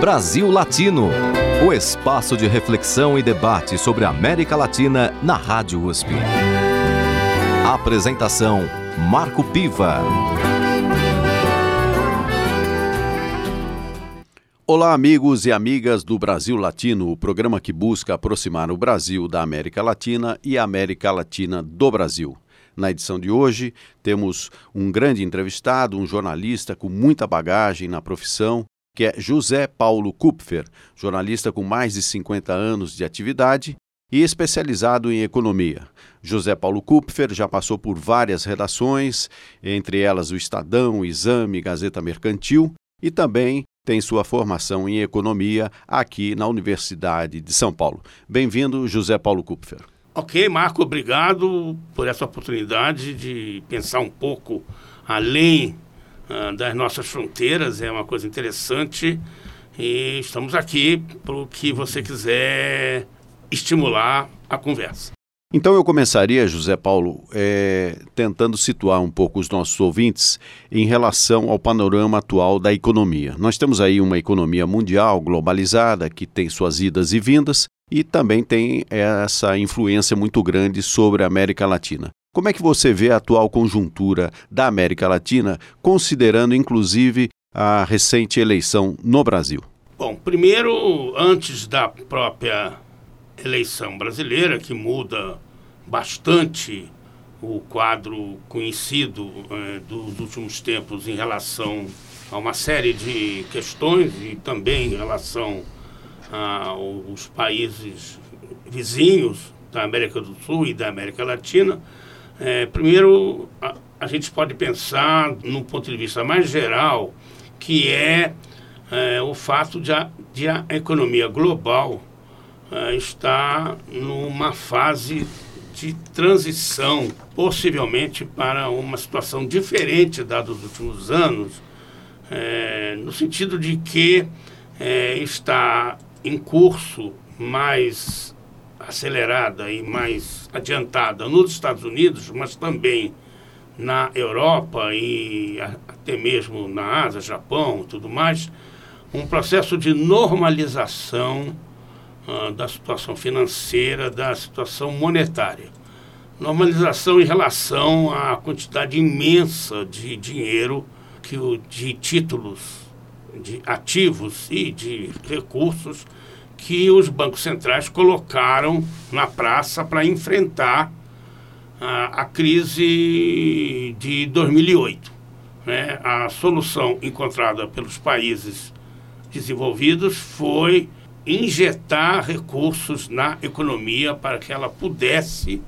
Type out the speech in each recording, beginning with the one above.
Brasil Latino, o espaço de reflexão e debate sobre a América Latina na Rádio USP. Apresentação: Marco Piva. Olá, amigos e amigas do Brasil Latino, o programa que busca aproximar o Brasil da América Latina e a América Latina do Brasil. Na edição de hoje, temos um grande entrevistado, um jornalista com muita bagagem na profissão, que é José Paulo Kupfer, jornalista com mais de 50 anos de atividade e especializado em economia. José Paulo Kupfer já passou por várias redações, entre elas o Estadão, Exame, Gazeta Mercantil, e também tem sua formação em economia aqui na Universidade de São Paulo. Bem-vindo, José Paulo Kupfer. Ok, Marco, obrigado por essa oportunidade de pensar um pouco além uh, das nossas fronteiras, é uma coisa interessante. E estamos aqui para o que você quiser estimular a conversa. Então eu começaria, José Paulo, é, tentando situar um pouco os nossos ouvintes em relação ao panorama atual da economia. Nós temos aí uma economia mundial globalizada que tem suas idas e vindas e também tem essa influência muito grande sobre a América Latina. Como é que você vê a atual conjuntura da América Latina, considerando inclusive a recente eleição no Brasil? Bom, primeiro, antes da própria eleição brasileira, que muda bastante o quadro conhecido eh, dos últimos tempos em relação a uma série de questões e também em relação aos países vizinhos da América do Sul e da América Latina, é, primeiro, a, a, gente pode pensar, num ponto de vista mais geral, que é, é o fato de a, de a economia global é, estar numa fase de transição, possivelmente para uma situação diferente da dos últimos anos, é, no sentido de que é, está em curso mais acelerada e mais adiantada nos Estados Unidos, mas também na Europa e até mesmo na Ásia, Japão tudo mais, um processo de normalização uh, da situação financeira, da situação monetária. Normalização em relação à quantidade imensa de dinheiro, que o, de títulos, de ativos e de recursos que os bancos centrais colocaram na praça para enfrentar a, a, crise de 2008. Né? A solução encontrada pelos países desenvolvidos foi injetar recursos na economia para que ela pudesse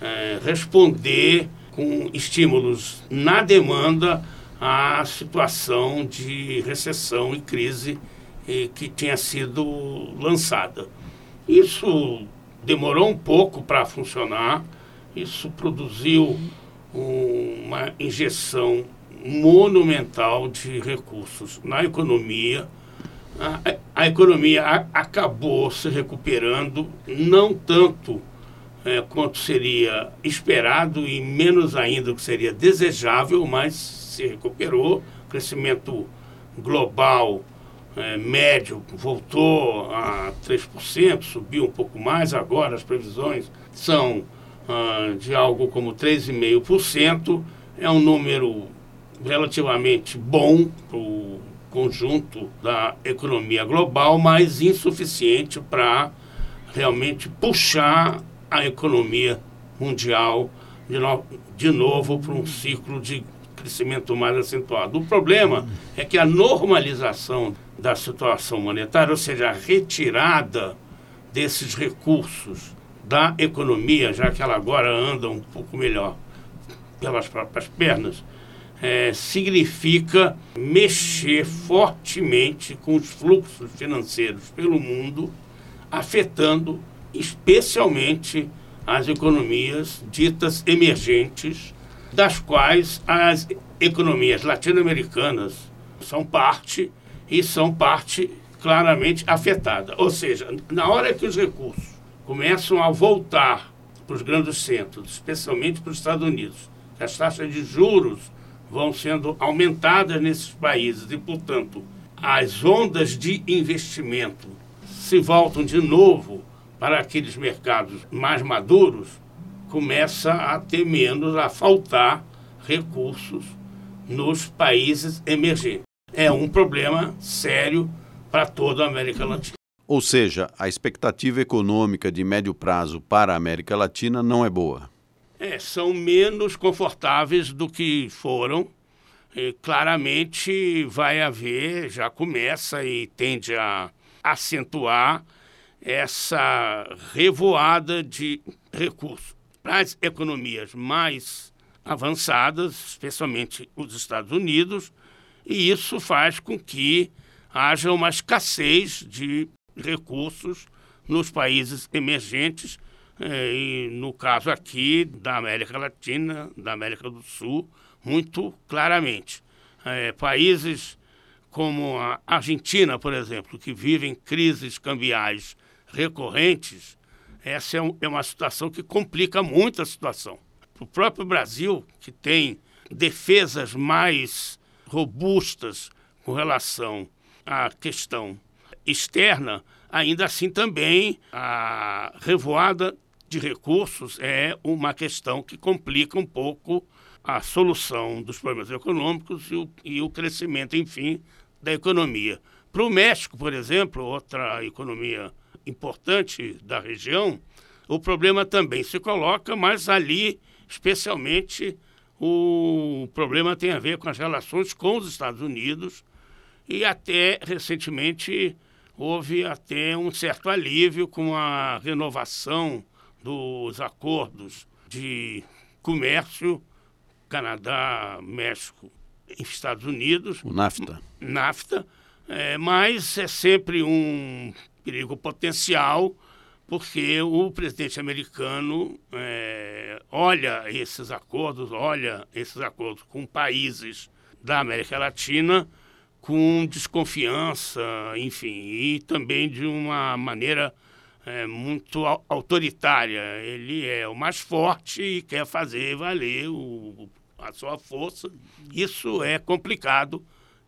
é, responder com estímulos na demanda à situação de recessão e crise que tinha sido lançada. Isso demorou um pouco para funcionar, isso produziu uma injeção monumental de recursos na economia. A, a economia a, acabou se recuperando, não tanto é, quanto seria esperado e menos ainda do que seria desejável, mas se recuperou. Crescimento global é, médio voltou a 3%, subiu um pouco mais, agora as previsões são ah, de algo como 3,5%, é um número relativamente bom para o conjunto da economia global, mas insuficiente para realmente puxar a economia mundial de, no, de novo para um ciclo de crescimento mais acentuado. O problema é que a normalização da situação monetária, ou seja, a retirada desses recursos da economia, já que ela agora anda um pouco melhor pelas próprias pernas, é, significa mexer fortemente com os fluxos financeiros pelo mundo, afetando especialmente as economias ditas emergentes, das quais as economias latino-americanas são parte e são parte claramente afetada. Ou seja, na hora que os recursos começam a voltar para os grandes centros, especialmente para os Estados Unidos, as taxas de juros vão sendo aumentadas nesses países e, portanto, as ondas de investimento se voltam de novo para aqueles mercados mais maduros, começa a ter menos, a faltar recursos nos países emergentes. É um problema sério para toda a América Latina. Ou seja, a expectativa econômica de médio prazo para a América Latina não é boa. É, são menos confortáveis do que foram. E, claramente vai haver, já começa e tende a acentuar essa revoada de recursos para as economias mais avançadas, especialmente os Estados Unidos, e isso faz com que haja uma escassez de recursos nos países emergentes, eh, e no caso aqui da América Latina, da América do Sul, muito claramente. Eh, países como a Argentina, por exemplo, que vivem crises cambiais recorrentes, essa é, um, é uma situação que complica muito a situação. O próprio Brasil, que tem defesas mais robustas com relação à questão externa, ainda assim também a revoada de recursos é uma questão que complica um pouco a solução dos problemas econômicos e o, e o crescimento, enfim, da economia. Para o México, por exemplo, outra economia importante da região, o problema também se coloca, mas ali, especialmente, o problema tem a ver com as relações com os Estados Unidos e até recentemente houve até um certo alívio com a renovação dos acordos de comércio Canadá, México Estados Unidos. O NAFTA. NAFTA, é, mas é sempre um perigo potencial porque o presidente americano é, olha esses acordos, olha esses acordos com países da América Latina com desconfiança, enfim, e também de uma maneira é, muito autoritária. Ele é o mais forte e quer fazer valer o, a sua força. Isso é complicado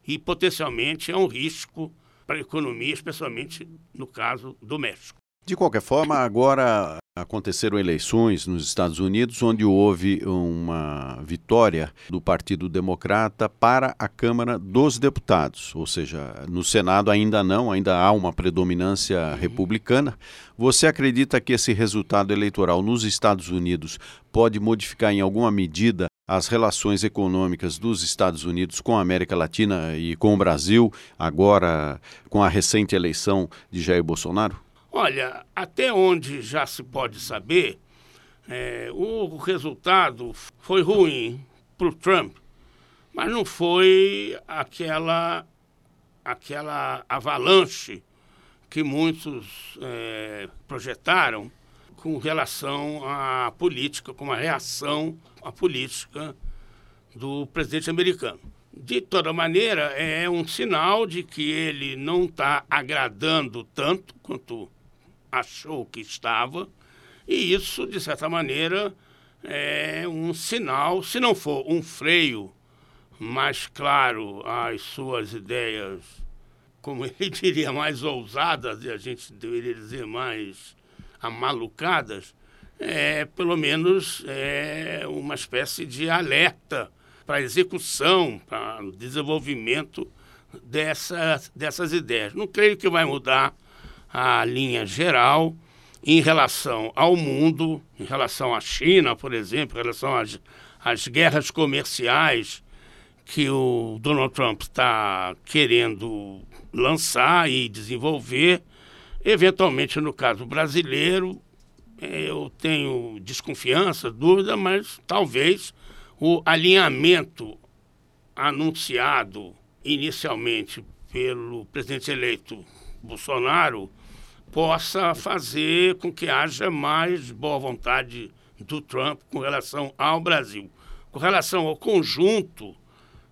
e potencialmente é um risco para a economia, especialmente no caso do México. De qualquer forma, agora aconteceram eleições nos Estados Unidos, onde houve uma vitória do Partido Democrata para a Câmara dos Deputados, ou seja, no Senado ainda não, ainda há uma predominância republicana. Você acredita que esse resultado eleitoral nos Estados Unidos pode modificar em alguma medida as relações econômicas dos Estados Unidos com a América Latina e com o Brasil, agora com a recente eleição de Jair Bolsonaro? Olha, até onde já se pode saber, é, o resultado foi ruim para o Trump, mas não foi aquela, aquela avalanche que muitos é, projetaram com relação à política, com a reação à política do presidente americano. De toda maneira, é um sinal de que ele não está agradando tanto quanto achou que estava, e isso, de certa maneira, é um sinal, se não for um freio mais claro às suas ideias, como ele diria, mais ousadas, e a gente deveria dizer mais amalucadas, é pelo menos é uma espécie de alerta para a execução, para o desenvolvimento dessa, dessas ideias. Não creio que vai mudar a linha geral em relação ao mundo, em relação à China, por exemplo, em relação às, às guerras comerciais que o Donald Trump está querendo lançar e desenvolver. Eventualmente, no caso brasileiro, eu tenho desconfiança, dúvida, mas talvez o alinhamento anunciado inicialmente pelo presidente eleito Bolsonaro possa fazer com que haja mais boa vontade do Trump com relação ao Brasil. Com relação ao conjunto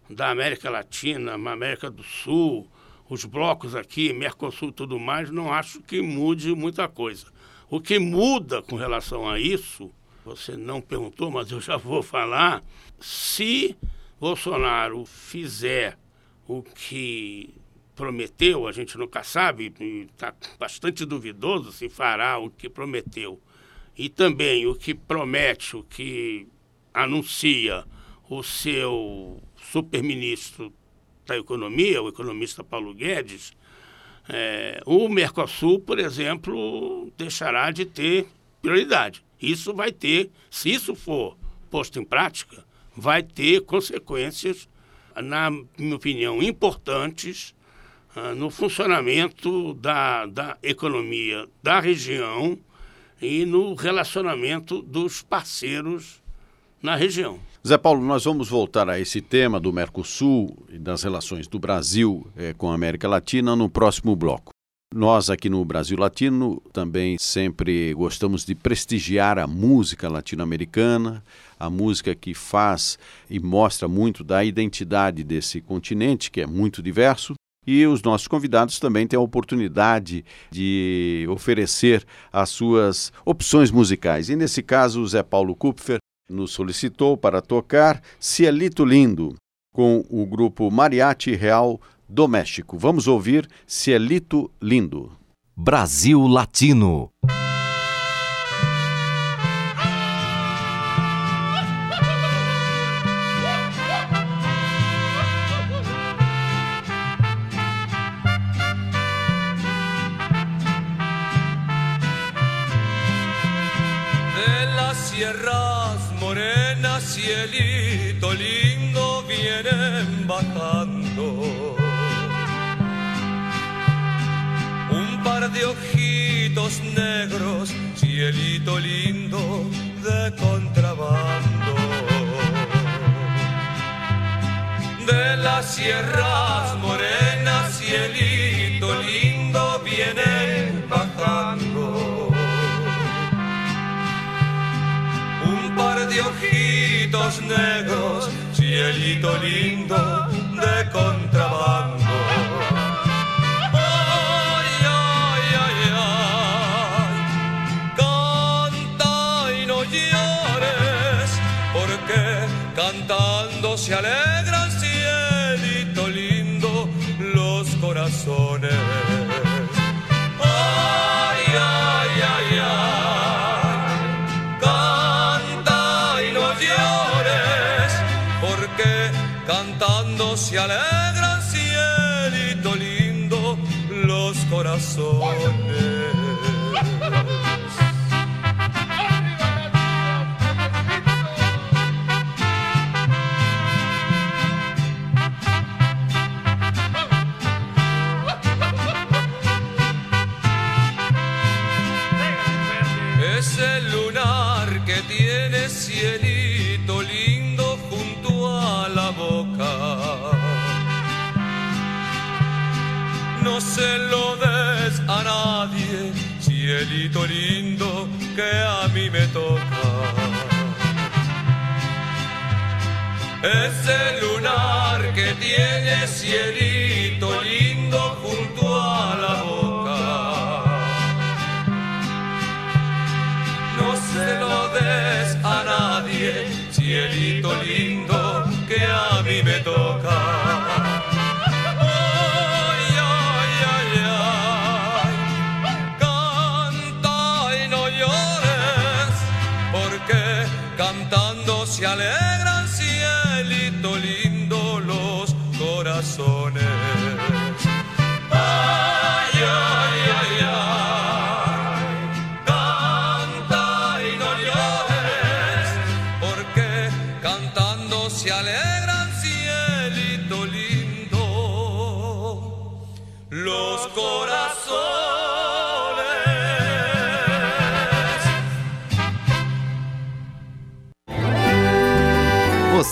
da América Latina, América do Sul, os blocos aqui, Mercosul e tudo mais, não acho que mude muita coisa. O que muda com relação a isso, você não perguntou, mas eu já vou falar, se Bolsonaro fizer o que prometeu, a gente nunca sabe, está bastante duvidoso se fará o que prometeu. E também o que promete, o que anuncia o seu superministro da Economia, o economista Paulo Guedes, é, o Mercosul, por exemplo, deixará de ter prioridade. Isso vai ter, se isso for posto em prática, vai ter consequências, na minha opinião, importantes uh, no funcionamento da, da economia da região e no relacionamento dos parceiros na região. Zé Paulo, nós vamos voltar a esse tema do Mercosul e das relações do Brasil eh, com a América Latina no próximo bloco. Nós aqui no Brasil Latino também sempre gostamos de prestigiar a música latino-americana, a música que faz e mostra muito da identidade desse continente, que é muito diverso. E os nossos convidados também têm a oportunidade de oferecer as suas opções musicais. E nesse caso, o Zé Paulo Kupfer nos solicitou para tocar Cielito Lindo, com o grupo Mariachi Real Doméstico. Vamos ouvir Cielito Lindo. Brasil Latino. De ojitos negros, cielito lindo de contrabando. De las sierras morenas, cielito lindo vienen bajando. Un par de ojitos negros, cielito lindo de contrabando. Se alegran, lindo que a mí me toca. Ese lunar que tiene cielito se alegran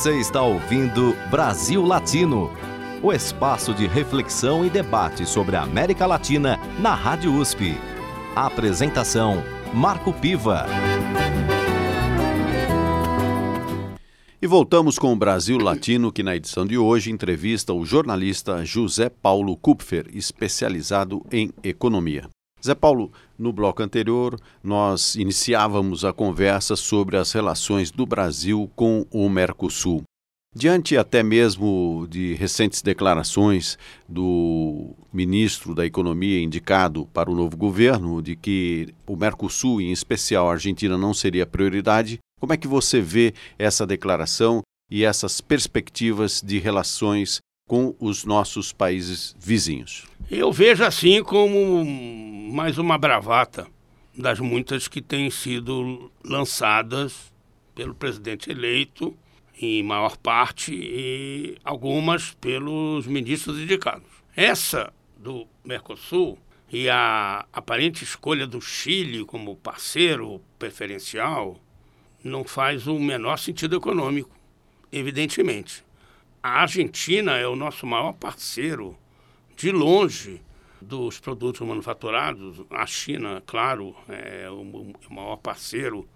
Você está ouvindo Brasil Latino, o espaço de reflexão e debate sobre a América Latina na Rádio USP. A apresentação: Marco Piva. E voltamos com o Brasil Latino, que na edição de hoje entrevista o jornalista José Paulo Kupfer, especializado em economia. Zé Paulo, no bloco anterior, nós iniciávamos a conversa sobre as relações do Brasil com o Mercosul. Diante até mesmo de recentes declarações do ministro da Economia indicado para o novo governo de que o Mercosul, em especial a Argentina, não seria prioridade, como é que você vê essa declaração e essas perspectivas de relações com os nossos países vizinhos? Eu vejo assim como mais uma bravata das muitas que têm sido lançadas pelo presidente eleito em maior parte, e algumas pelos ministros indicados. Essa do Mercosul e a aparente escolha do Chile como parceiro preferencial não faz o menor sentido econômico, evidentemente. A Argentina é o nosso maior parceiro, de longe, dos produtos manufaturados. A China, claro, é o maior parceiro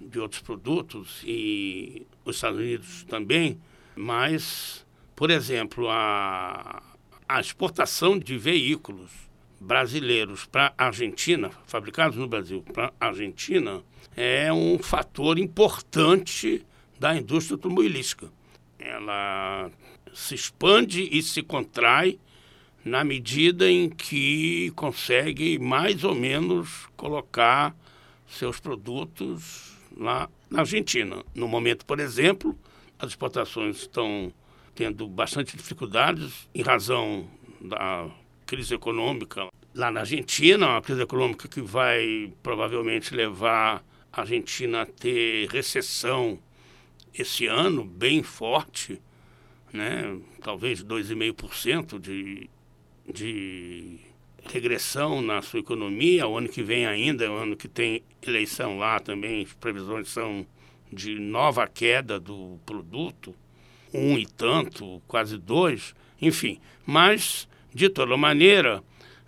de outros produtos e os Estados Unidos também, mas, por exemplo, a, a exportação de veículos brasileiros para a Argentina, fabricados no Brasil para a Argentina, é um fator importante da indústria automobilística. Ela se expande e se contrai na medida em que consegue mais ou menos colocar seus produtos lá na Argentina. No momento, por exemplo, as exportações estão tendo bastante dificuldades em razão da crise econômica lá na Argentina, uma crise econômica que vai provavelmente levar a Argentina a ter recessão esse ano bem forte, né? talvez 2,5% de, de regressão na sua economia. O ano que vem ainda é o ano que tem eleição lá também. As previsões são de nova queda do produto, um e tanto, quase dois, enfim. Mas, de toda maneira,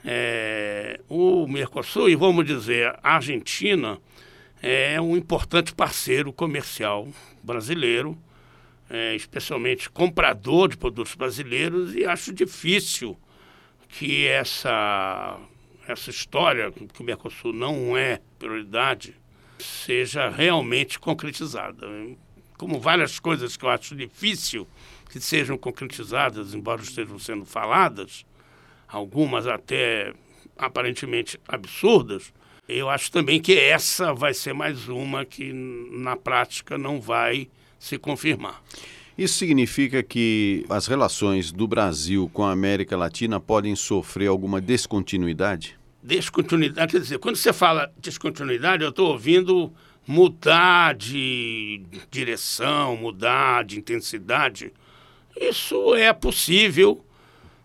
é, o Mercosul, e vamos dizer, a Argentina, é um importante parceiro comercial brasileiro, é, especialmente comprador de produtos brasileiros, e acho difícil que essa, essa história, que o Mercosul não é prioridade, seja realmente concretizada. Como várias coisas que eu acho difícil que sejam concretizadas, embora estejam sendo faladas, algumas até aparentemente absurdas, eu acho também que essa vai ser mais uma que na prática não vai se confirmar. Isso significa que as relações do Brasil com a América Latina podem sofrer alguma descontinuidade? Descontinuidade, quer dizer, quando você fala descontinuidade, eu estou ouvindo mudar de direção, mudar de intensidade. Isso é possível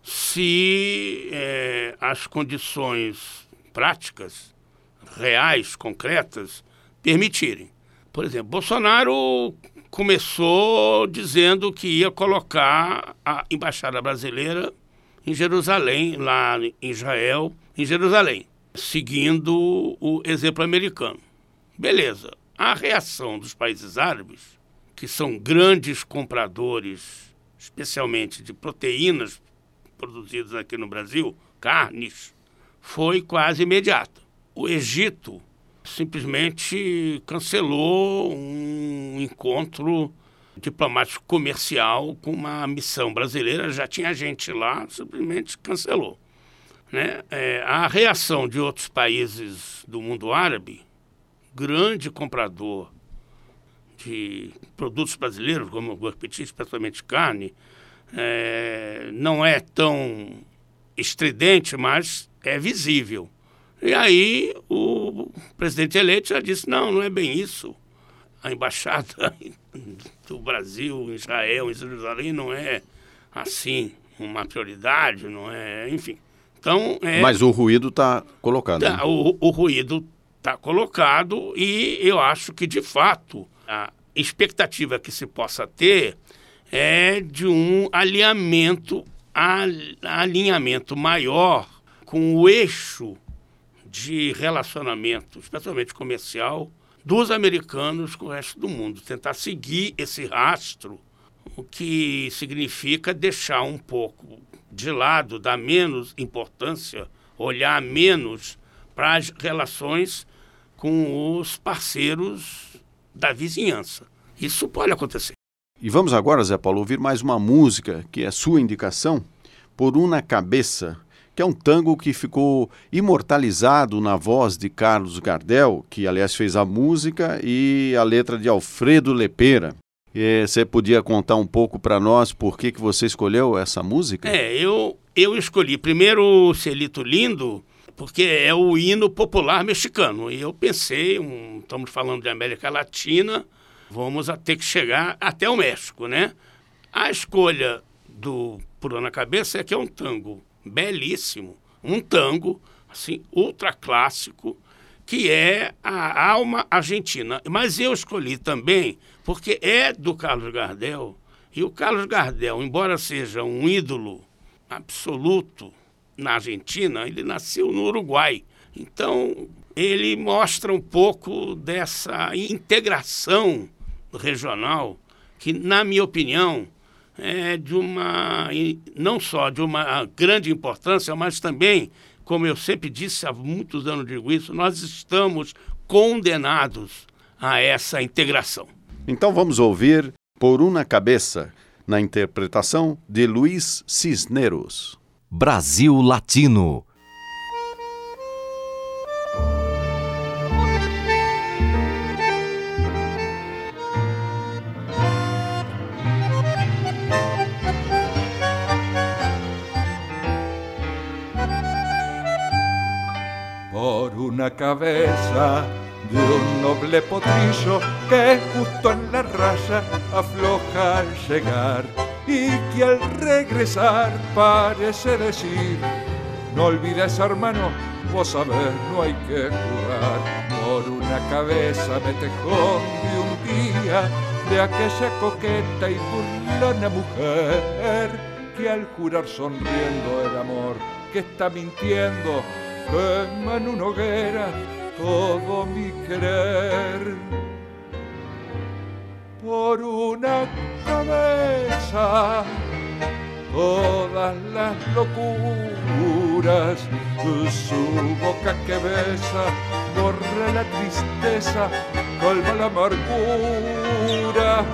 se é, as condições práticas, reais, concretas, permitirem. Por exemplo, Bolsonaro começou dizendo que ia colocar a embaixada brasileira em Jerusalém, lá em Israel, em Jerusalém, seguindo o exemplo americano. Beleza. A reação dos países árabes, que são grandes compradores, especialmente de proteínas produzidas aqui no Brasil, carnes, foi quase imediata. O Egito simplesmente cancelou um encontro diplomático comercial com uma missão brasileira. Já tinha gente lá, simplesmente cancelou. Né? É, a reação de outros países do mundo árabe, grande comprador de produtos brasileiros, como o apetite, especialmente carne, é, não é tão estridente, mas é visível. E aí o presidente eleito já disse, não, não é bem isso. A embaixada do Brasil Israel, em Jerusalém, não é assim uma prioridade, não é, enfim. Então, é, Mas o ruído está colocado. Tá, né? o, o ruído está colocado e eu acho que, de fato, a expectativa que se possa ter é de um alinhamento, alinhamento maior com o eixo de relacionamento, especialmente comercial, dos americanos com o resto do mundo. Tentar seguir esse rastro, o que significa deixar um pouco de lado, dar menos importância, olhar menos para as relações com os parceiros da vizinhança. Isso pode acontecer. E vamos agora, Zé Paulo, ouvir mais uma música que é sua indicação, Por Una Cabeça, que é um tango que ficou imortalizado na voz de Carlos Gardel, que aliás fez a música e a letra de Alfredo Lepera. E você podia contar um pouco para nós por que, que você escolheu essa música? É, eu, eu escolhi primeiro o Celito Lindo, porque é o hino popular mexicano. E eu pensei, um, estamos falando de América Latina, vamos a ter que chegar até o México, né? A escolha do Por na Cabeça é que é um tango belíssimo, um tango assim ultra clássico que é a alma argentina. Mas eu escolhi também porque é do Carlos Gardel e o Carlos Gardel, embora seja um ídolo absoluto na Argentina, ele nasceu no Uruguai. Então, ele mostra um pouco dessa integração regional que, na minha opinião, é de uma não só de uma grande importância, mas também, como eu sempre disse há muitos anos digo isso, nós estamos condenados a essa integração. Então vamos ouvir Por uma Cabeça, na interpretação de Luiz Cisneros. Brasil Latino una cabeza de un noble potrillo que justo en la raya afloja al llegar y que al regresar parece decir no olvides hermano, vos sabés, no hay que jugar. Por una cabeza me te de un día de aquella coqueta y burlona mujer que al jurar sonriendo el amor que está mintiendo quema en una hoguera todo mi querer. Por una cabeza todas las locuras, su boca que besa borra la tristeza, colma la amargura.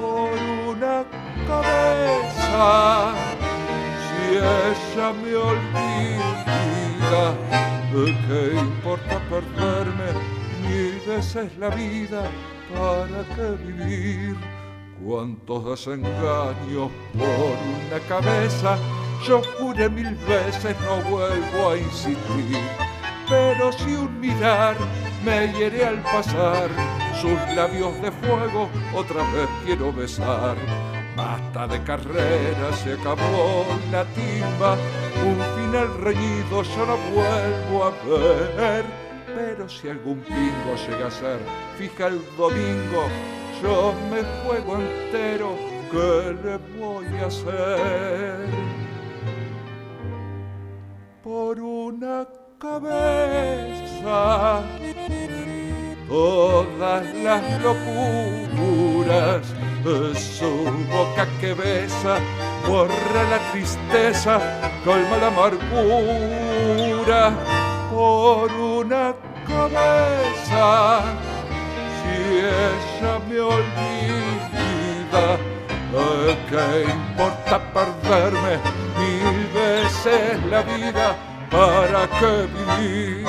Por una cabeza, si ella me olvida ¿Qué importa perderme mil veces la vida? ¿Para qué vivir? Cuántos desengaños por una cabeza. Yo juré mil veces, no vuelvo a insistir. Pero si un mirar me hiere al pasar, sus labios de fuego otra vez quiero besar Basta de carrera, se acabó la timba, un final reñido yo no vuelvo a ver. Pero si algún pingo llega a ser fija el domingo, yo me juego entero, ¿qué le voy a hacer? Por una cabeza, todas las locuras su boca que besa borra la tristeza, colma la amargura por una cabeza. Si ella me olvida, ¿qué importa perderme mil veces la vida? ¿Para qué vivir?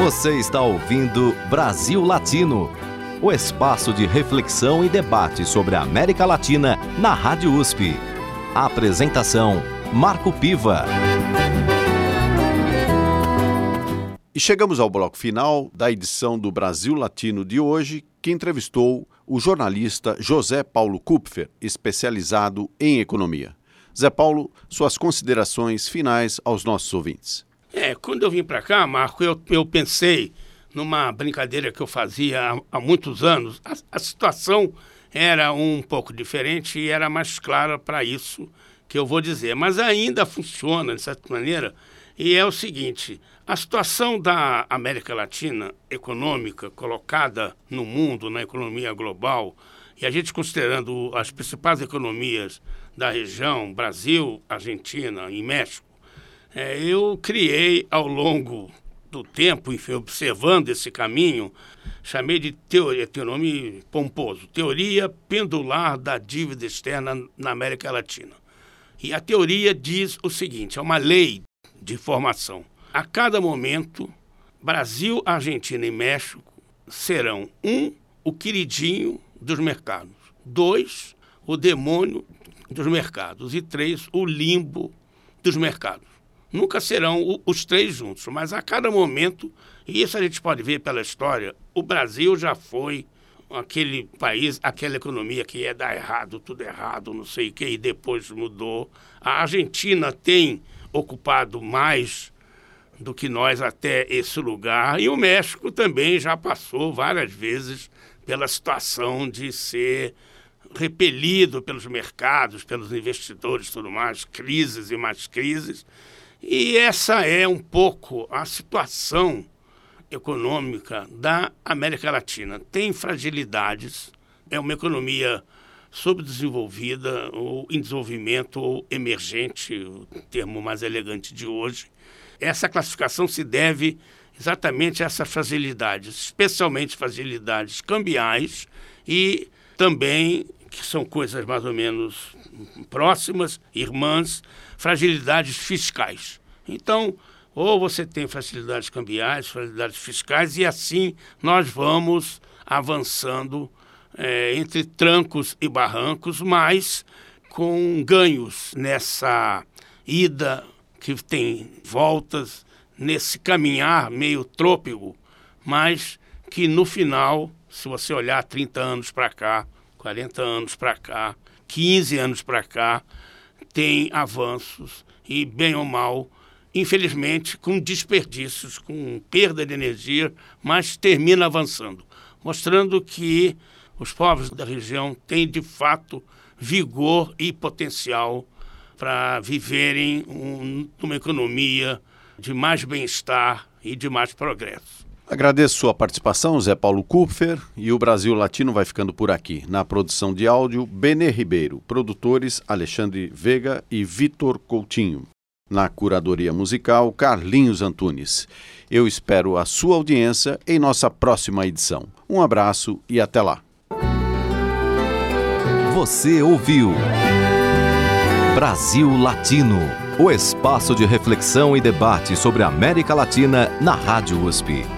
Você está ouvindo Brasil Latino, o espaço de reflexão e debate sobre a América Latina na Rádio USP. A apresentação: Marco Piva. E chegamos ao bloco final da edição do Brasil Latino de hoje, que entrevistou o jornalista José Paulo Kupfer, especializado em economia. Zé Paulo, suas considerações finais aos nossos ouvintes. É, quando eu vim para cá, Marco, eu, eu pensei numa brincadeira que eu fazia há, há muitos anos. A, a, situação era um pouco diferente e era mais clara para isso que eu vou dizer. Mas ainda funciona, de certa maneira, e é o seguinte: a situação da América Latina econômica colocada no mundo, na economia global, e a gente considerando as principais economias da região, Brasil, Argentina e México, é, eu criei ao longo do tempo, enfim, observando esse caminho, chamei de teoria, tem um nome pomposo, Teoria Pendular da Dívida Externa na América Latina. E a teoria diz o seguinte: é uma lei de formação. A cada momento, Brasil, Argentina e México serão um, o queridinho dos mercados, dois, o demônio dos mercados e três, o limbo dos mercados. Nunca serão os três juntos, mas a cada momento, e isso a gente pode ver pela história, o Brasil já foi aquele país, aquela economia que ia dar errado, tudo errado, não sei o que, e depois mudou. A Argentina tem ocupado mais do que nós até esse lugar, e o México também já passou várias vezes pela situação de ser repelido pelos mercados, pelos investidores, tudo mais, crises e mais crises. E essa é um pouco a situação econômica da América Latina. Tem fragilidades, é uma economia subdesenvolvida ou em desenvolvimento ou emergente, o termo mais elegante de hoje. Essa classificação se deve exatamente a essas fragilidades, especialmente fragilidades cambiais e também que são coisas mais ou menos próximas, irmãs, fragilidades fiscais. Então, ou você tem facilidades cambiais, facilidades fiscais, e assim nós vamos avançando é, entre trancos e barrancos, mas com ganhos nessa ida que tem voltas, nesse caminhar meio trôpego, mas que no final, se você olhar 30 anos para cá, 40 anos para cá, 15 anos para cá, tem avanços e, bem ou mal, infelizmente, com desperdícios, com perda de energia, mas termina avançando, mostrando que os povos da região têm, de fato, vigor e potencial para viverem um, uma economia de mais bem-estar e de mais progresso. Agradeço sua participação, Zé Paulo Kupfer, e o Brasil Latino vai ficando por aqui. Na produção de áudio, Benê Ribeiro, produtores Alexandre Vega e Vitor Coutinho. Na curadoria musical, Carlinhos Antunes. Eu espero a sua audiência em nossa próxima edição. Um abraço e até lá. Você ouviu Brasil Latino, o espaço de reflexão e debate sobre a América Latina na Rádio USP.